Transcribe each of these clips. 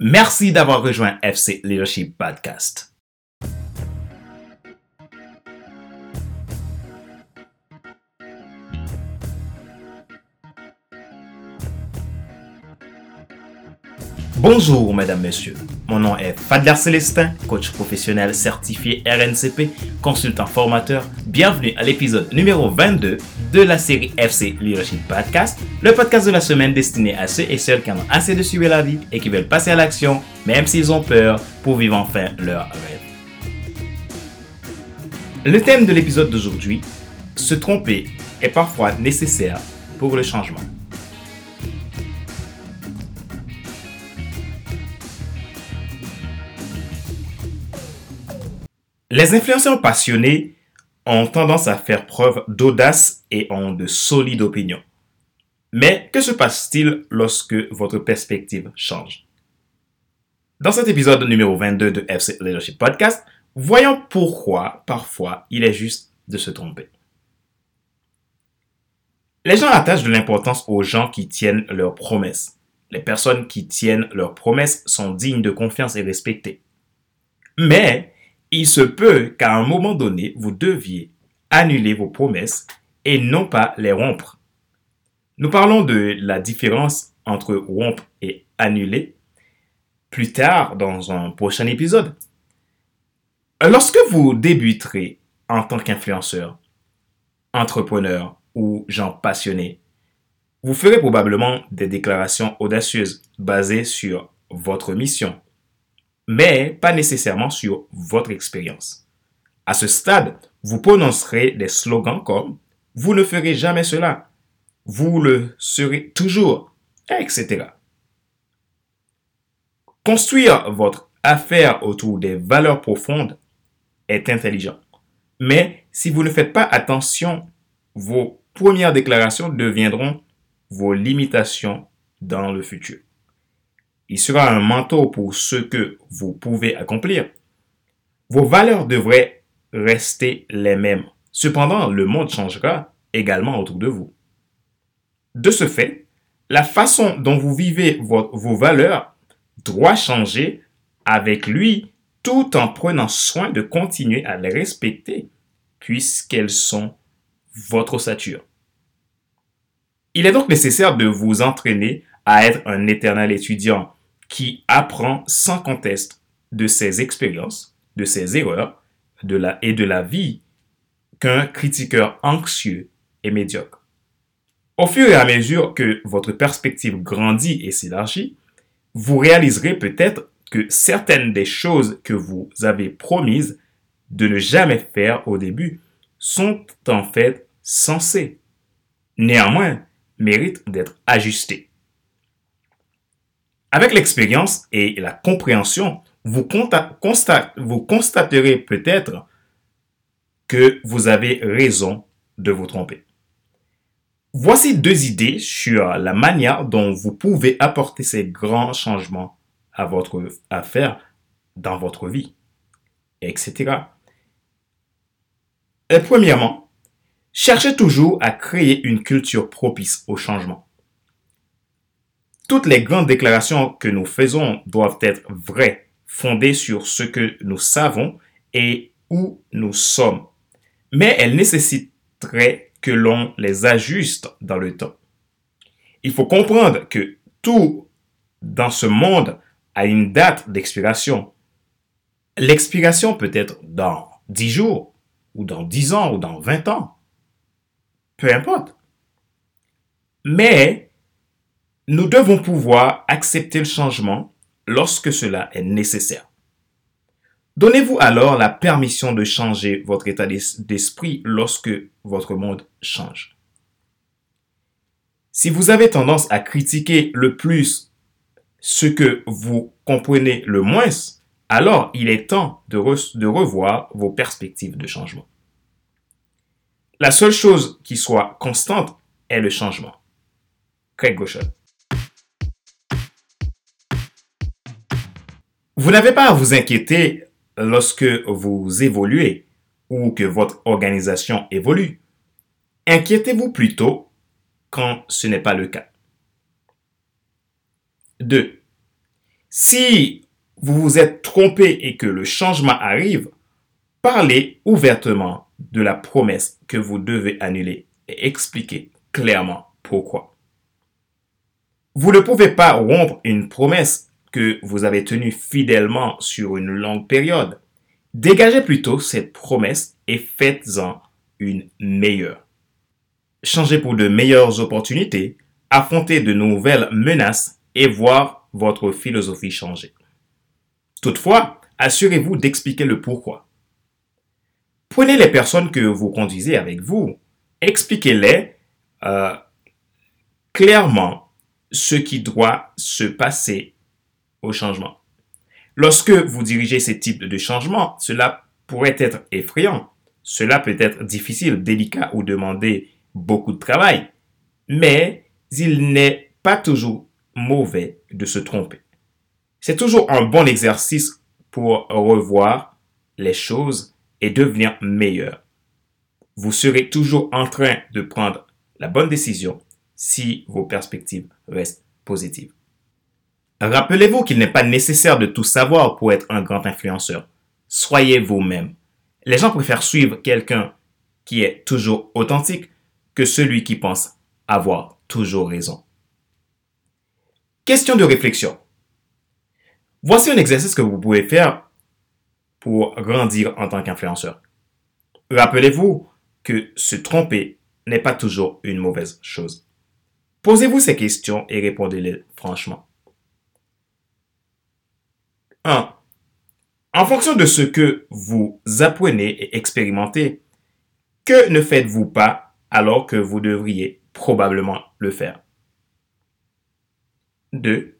Merci d'avoir rejoint FC Leadership Podcast. Bonjour, mesdames, messieurs. Mon nom est Fadler Célestin, coach professionnel certifié RNCP, consultant formateur. Bienvenue à l'épisode numéro 22 de la série FC Leadership Podcast, le podcast de la semaine destiné à ceux et celles qui en ont assez de suivre la vie et qui veulent passer à l'action, même s'ils ont peur, pour vivre enfin leur rêve. Le thème de l'épisode d'aujourd'hui, se tromper est parfois nécessaire pour le changement. Les influenceurs passionnés ont tendance à faire preuve d'audace et ont de solides opinions. Mais que se passe-t-il lorsque votre perspective change? Dans cet épisode numéro 22 de FC Leadership Podcast, voyons pourquoi parfois il est juste de se tromper. Les gens attachent de l'importance aux gens qui tiennent leurs promesses. Les personnes qui tiennent leurs promesses sont dignes de confiance et respectées. Mais il se peut qu'à un moment donné, vous deviez annuler vos promesses et non pas les rompre. Nous parlons de la différence entre rompre et annuler plus tard dans un prochain épisode. Lorsque vous débuterez en tant qu'influenceur, entrepreneur ou gens passionnés, vous ferez probablement des déclarations audacieuses basées sur votre mission, mais pas nécessairement sur votre expérience. À ce stade, vous prononcerez des slogans comme Vous ne ferez jamais cela, vous le serez toujours, etc. Construire votre affaire autour des valeurs profondes est intelligent. Mais si vous ne faites pas attention, vos premières déclarations deviendront vos limitations dans le futur. Il sera un mentor pour ce que vous pouvez accomplir. Vos valeurs devraient rester les mêmes. Cependant, le monde changera également autour de vous. De ce fait, la façon dont vous vivez vos valeurs doit changer avec lui tout en prenant soin de continuer à les respecter puisqu'elles sont votre ossature. Il est donc nécessaire de vous entraîner à être un éternel étudiant qui apprend sans conteste de ses expériences, de ses erreurs de la, et de la vie qu'un critiqueur anxieux et médiocre. Au fur et à mesure que votre perspective grandit et s'élargit, vous réaliserez peut-être que certaines des choses que vous avez promises de ne jamais faire au début sont en fait censées, néanmoins, méritent d'être ajustées. Avec l'expérience et la compréhension, vous, constaterez peut-être que vous avez raison de vous tromper. Voici deux idées sur la manière dont vous pouvez apporter ces grands changements à votre affaire dans votre vie, etc. Et premièrement, cherchez toujours à créer une culture propice au changement. Toutes les grandes déclarations que nous faisons doivent être vraies, fondées sur ce que nous savons et où nous sommes. Mais elles nécessiteraient que l'on les ajuste dans le temps. Il faut comprendre que tout dans ce monde a une date d'expiration. L'expiration peut être dans 10 jours, ou dans 10 ans, ou dans 20 ans. Peu importe. Mais nous devons pouvoir accepter le changement lorsque cela est nécessaire. Donnez-vous alors la permission de changer votre état d'esprit lorsque votre monde change. Si vous avez tendance à critiquer le plus ce que vous comprenez le moins, alors il est temps de, revoir vos perspectives de changement. La seule chose qui soit constante est le changement. Craig Gauchon. Vous n'avez pas à vous inquiéter lorsque vous évoluez ou que votre organisation évolue. Inquiétez-vous plutôt quand ce n'est pas le cas. 2. Si vous vous êtes trompé et que le changement arrive, parlez ouvertement de la promesse que vous devez annuler et expliquez clairement pourquoi. Vous ne pouvez pas rompre une promesse que vous avez tenue fidèlement sur une longue période. Dégagez plutôt cette promesse et faites-en une meilleure. Changez pour de meilleures opportunités, affrontez de nouvelles menaces et voir votre philosophie changer. Toutefois, assurez-vous d'expliquer le pourquoi. Prenez les personnes que vous conduisez avec vous, expliquez-les euh, clairement ce qui doit se passer au changement. Lorsque vous dirigez ces types de changements, cela pourrait être effrayant. Cela peut être difficile, délicat ou demander beaucoup de travail. Mais il n'est pas toujours mauvais de se tromper. C'est toujours un bon exercice pour revoir les choses et devenir meilleur. Vous serez toujours en train de prendre la bonne décision si vos perspectives restent positives. Rappelez-vous qu'il n'est pas nécessaire de tout savoir pour être un grand influenceur. Soyez vous-même. Les gens préfèrent suivre quelqu'un qui est toujours authentique que celui qui pense avoir toujours raison. Question de réflexion. Voici un exercice que vous pouvez faire pour grandir en tant qu'influenceur. Rappelez-vous que se tromper n'est pas toujours une mauvaise chose. Posez-vous ces questions et répondez-les franchement. 1. En fonction de ce que vous apprenez et expérimentez, que ne faites-vous pas alors que vous devriez probablement le faire? 2.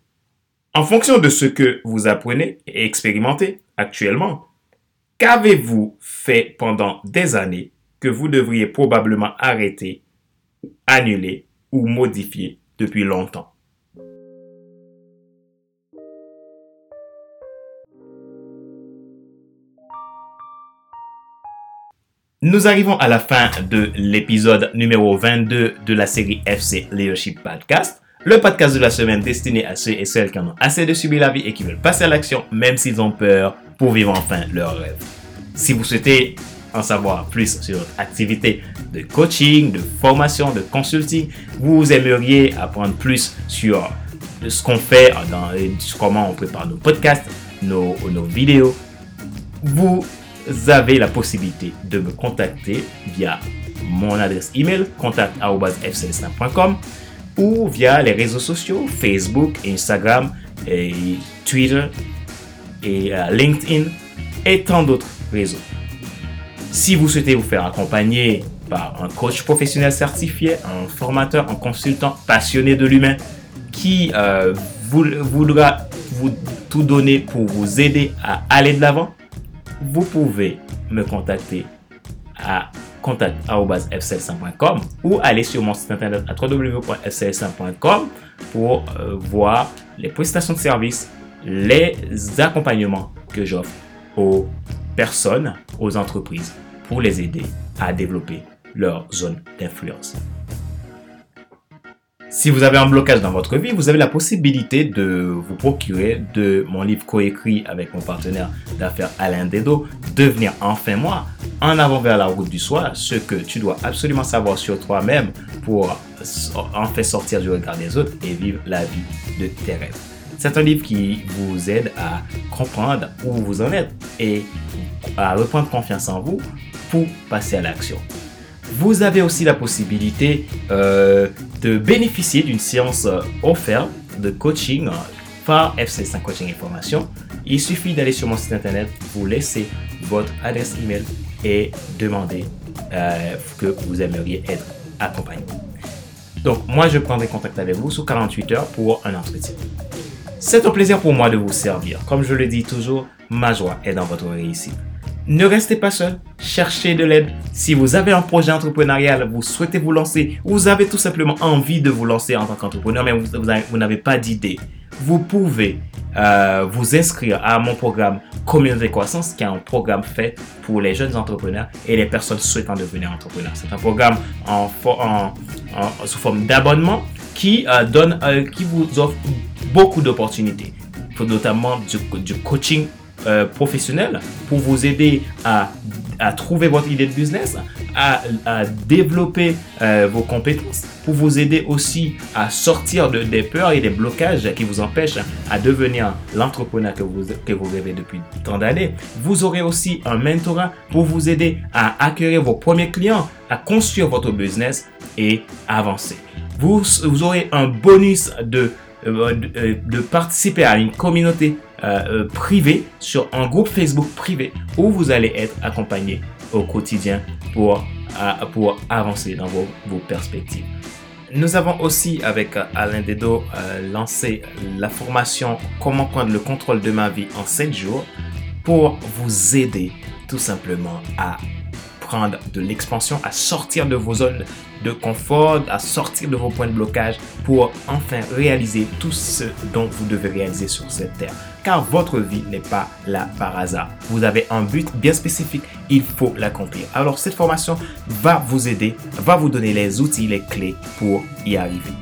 En fonction de ce que vous apprenez et expérimentez actuellement, qu'avez-vous fait pendant des années que vous devriez probablement arrêter, annuler ou modifier depuis longtemps? Nous arrivons à la fin de l'épisode numéro 22 de la série FC Leadership Podcast, le podcast de la semaine destiné à ceux et celles qui en ont assez de subir la vie et qui veulent passer à l'action même s'ils ont peur pour vivre enfin leur rêve. Si vous souhaitez en savoir plus sur votre activité de coaching, de formation, de consulting, vous aimeriez apprendre plus sur ce qu'on fait, dans, comment on prépare nos podcasts, nos, nos vidéos, vous avez la possibilité de me contacter via mon adresse email contact.fcs.com ou via les réseaux sociaux Facebook, Instagram, Twitter et euh, LinkedIn et tant d'autres réseaux. Si vous souhaitez vous faire accompagner par un coach professionnel certifié, un formateur, un consultant passionné de l'humain qui euh, voudra vous tout donner pour vous aider à aller de l'avant, vous pouvez me contacter à contact.fcl5.com ou aller sur mon site internet à www.fcl5.com pour euh, voir les prestations de services, les accompagnements que j'offre aux personnes, aux entreprises pour les aider à développer leur zone d'influence. Si vous avez un blocage dans votre vie, vous avez la possibilité de vous procurer de mon livre coécrit avec mon partenaire d'affaires Alain Dedo, Devenir enfin moi, en avant vers la route du soir, ce que tu dois absolument savoir sur toi-même pour en sortir du regard des autres et vivre la vie de tes rêves. C'est un livre qui vous aide à comprendre où vous en êtes et à reprendre confiance en vous pour passer à l'action. Vous avez aussi la possibilité euh, de bénéficier d'une séance euh, offerte de coaching euh, par FC5 Coaching Information. Il suffit d'aller sur mon site internet, vous laisser votre adresse email et demander que vous aimeriez être accompagné. Donc, moi, je prendrai contact avec vous sous 48 heures pour un entretien. C'est un plaisir pour moi de vous servir. Comme je le dis toujours, ma joie est dans votre réussite. Ne restez pas seul, cherchez de l'aide. Si vous avez un projet entrepreneurial, vous souhaitez vous lancer, vous avez tout simplement envie de vous lancer en tant qu'entrepreneur, mais vous, n'avez pas d'idée, vous pouvez euh, vous inscrire à mon programme Communauté Croissance, qui est un programme fait pour les jeunes entrepreneurs et les personnes souhaitant devenir entrepreneurs. C'est un programme sous forme d'abonnement qui, euh, donne, euh, qui vous offre beaucoup d'opportunités notamment du, coaching euh, professionnel pour vous aider à, à, trouver votre idée de business, à, à développer euh, vos compétences, pour vous aider aussi à sortir de, des peurs et des blocages qui vous empêchent à devenir l'entrepreneur que vous, que vous rêvez depuis tant d'années. Vous aurez aussi un mentorat pour vous aider à acquérir vos premiers clients, à construire votre business et avancer. Vous, vous aurez un bonus de euh, euh, de, participer à une communauté euh, privée sur un groupe Facebook privé où vous allez être accompagné au quotidien pour, avancer dans vos, vos perspectives. Nous avons aussi avec Alain Dedo lancé la formation Comment prendre le contrôle de ma vie en 7 jours pour vous aider tout simplement à de l'expansion, à sortir de vos zones de confort, à sortir de vos points de blocage pour enfin réaliser tout ce dont vous devez réaliser sur cette terre. Car votre vie n'est pas là par hasard. Vous avez un but bien spécifique, il faut l'accomplir. Alors cette formation va vous aider, va vous donner les outils, les clés pour y arriver.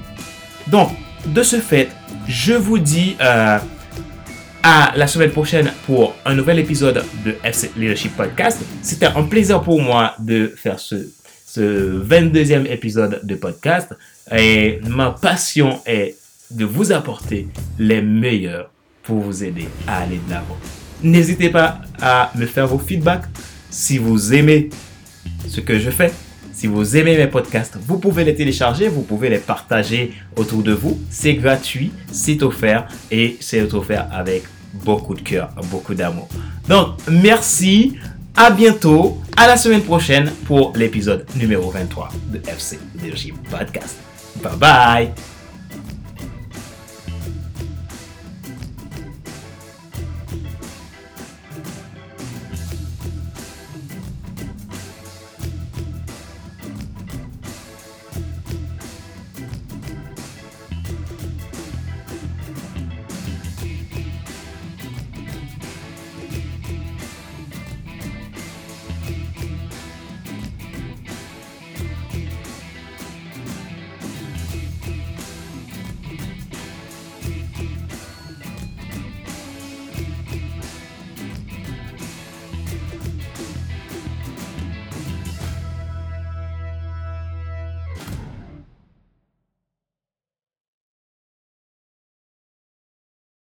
Donc, de ce fait, je vous dis euh, à la semaine prochaine pour un nouvel épisode de FC Leadership Podcast. C'était un plaisir pour moi de faire ce ce 22e épisode de podcast. Et ma passion est de vous apporter les meilleurs pour vous aider à aller de l'avant. N'hésitez pas à me faire vos feedbacks si vous aimez ce que je fais. Si vous aimez mes podcasts, vous pouvez les télécharger, vous pouvez les partager autour de vous. C'est gratuit, c'est offert et c'est offert avec beaucoup de cœur, beaucoup d'amour. Donc, merci. À bientôt, à la semaine prochaine pour l'épisode numéro 23 de FC Leadership Podcast. Bye bye